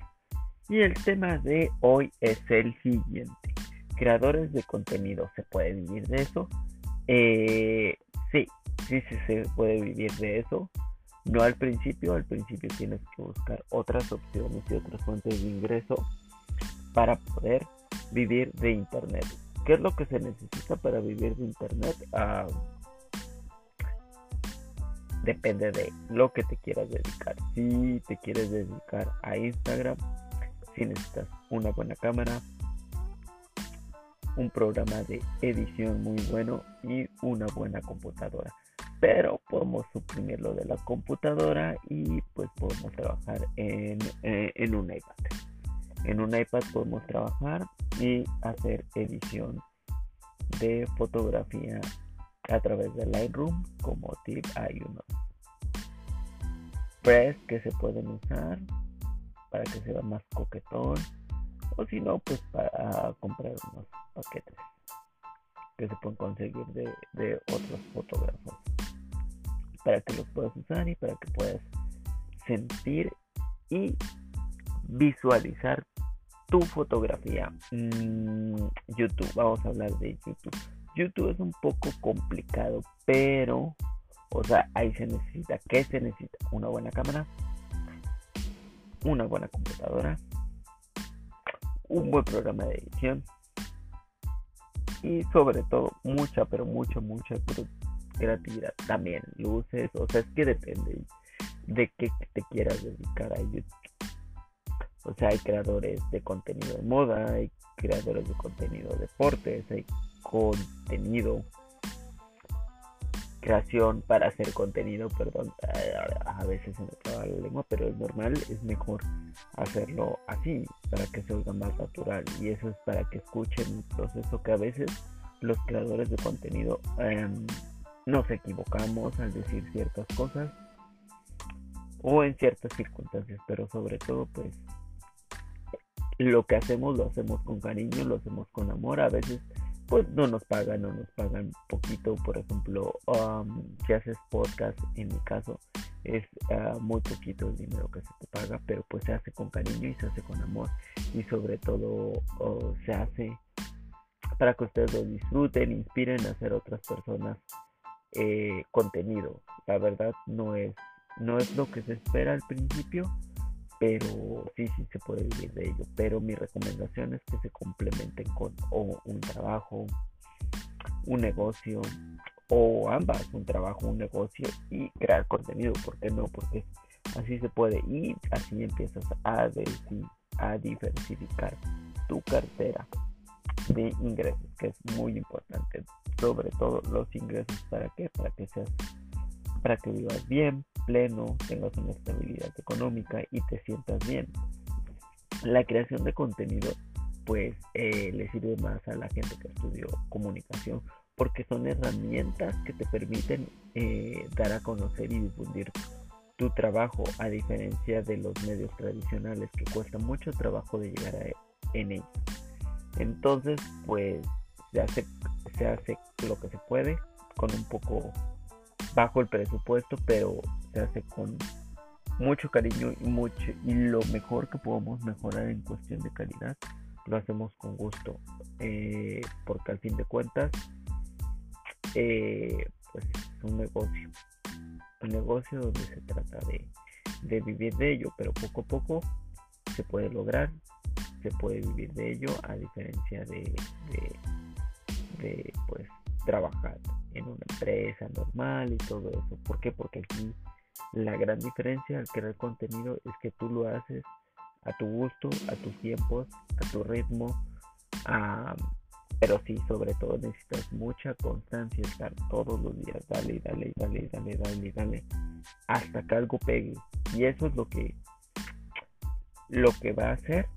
Y el tema de hoy es el siguiente. Creadores de contenido, ¿se puede vivir de eso? Eh, sí, sí, sí se puede vivir de eso. No al principio, al principio tienes que buscar otras opciones y otras fuentes de ingreso para poder vivir de Internet. ¿Qué es lo que se necesita para vivir de Internet? Ah, depende de lo que te quieras dedicar. Si te quieres dedicar a Instagram, si necesitas una buena cámara, un programa de edición muy bueno y una buena computadora pero podemos suprimirlo de la computadora y pues podemos trabajar en, eh, en un iPad. En un iPad podemos trabajar y hacer edición de fotografía a través de Lightroom como tip hay unos press que se pueden usar para que sea más coquetón o si no pues para comprar unos paquetes que se pueden conseguir de, de otros fotógrafos para que los puedas usar y para que puedas sentir y visualizar tu fotografía. Mm, YouTube, vamos a hablar de YouTube. YouTube es un poco complicado, pero, o sea, ahí se necesita, ¿qué se necesita? Una buena cámara, una buena computadora, un buen programa de edición y sobre todo mucha, pero mucha, mucha creatividad, también luces, o sea, es que depende de qué te quieras dedicar a YouTube. O sea, hay creadores de contenido de moda, hay creadores de contenido de deportes, hay contenido, creación para hacer contenido, perdón, a veces se me traba la lengua, pero es normal, es mejor hacerlo así, para que se oiga más natural. Y eso es para que escuchen un proceso que a veces los creadores de contenido em, nos equivocamos al decir ciertas cosas o en ciertas circunstancias, pero sobre todo pues lo que hacemos lo hacemos con cariño, lo hacemos con amor, a veces pues no nos pagan, no nos pagan poquito, por ejemplo, um, si haces podcast, en mi caso, es uh, muy poquito el dinero que se te paga, pero pues se hace con cariño y se hace con amor. Y sobre todo se hace para que ustedes lo disfruten, inspiren a hacer otras personas eh, contenido. La verdad no es, no es lo que se espera al principio, pero sí, sí se puede vivir de ello. Pero mi recomendación es que se complementen con o un trabajo, un negocio o ambas, un trabajo, un negocio y crear contenido. ¿Por qué no? Porque así se puede y así empiezas a, a diversificar tu cartera de ingresos, que es muy importante. Sobre todo los ingresos, ¿para qué? Para que seas, para que vivas bien, pleno, tengas una estabilidad económica y te sientas bien. La creación de contenido, pues, eh, le sirve más a la gente que estudió comunicación, porque son herramientas que te permiten eh, dar a conocer y difundir tu trabajo, a diferencia de los medios tradicionales que cuesta mucho trabajo de llegar a, en ellos. Entonces, pues se hace, se hace lo que se puede con un poco bajo el presupuesto, pero se hace con mucho cariño y mucho y lo mejor que podemos mejorar en cuestión de calidad lo hacemos con gusto eh, porque al fin de cuentas eh, pues es un negocio un negocio donde se trata de, de vivir de ello pero poco a poco se puede lograr se puede vivir de ello a diferencia de, de, pues trabajar en una empresa normal y todo eso. ¿Por qué? Porque aquí la gran diferencia al crear contenido es que tú lo haces a tu gusto, a tus tiempos, a tu ritmo, pero sí, sobre todo necesitas mucha constancia, estar todos los días, dale, dale, dale, dale, dale, dale, hasta que algo pegue. Y eso es lo que, lo que va a hacer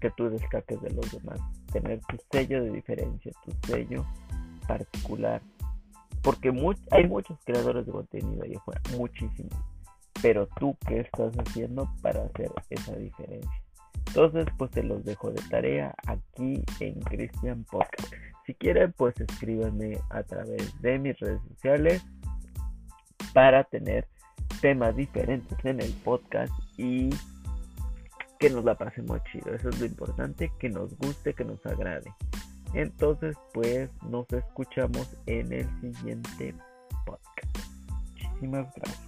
que tú destaques de los demás, tener tu sello de diferencia, tu sello particular, porque hay muchos creadores de contenido ahí afuera, muchísimos, pero tú qué estás haciendo para hacer esa diferencia. Entonces, pues te los dejo de tarea aquí en Christian Podcast. Si quieren, pues escríbanme a través de mis redes sociales para tener temas diferentes en el podcast y que nos la pasemos chido. Eso es lo importante, que nos guste, que nos agrade. Entonces, pues nos escuchamos en el siguiente podcast. Muchísimas gracias.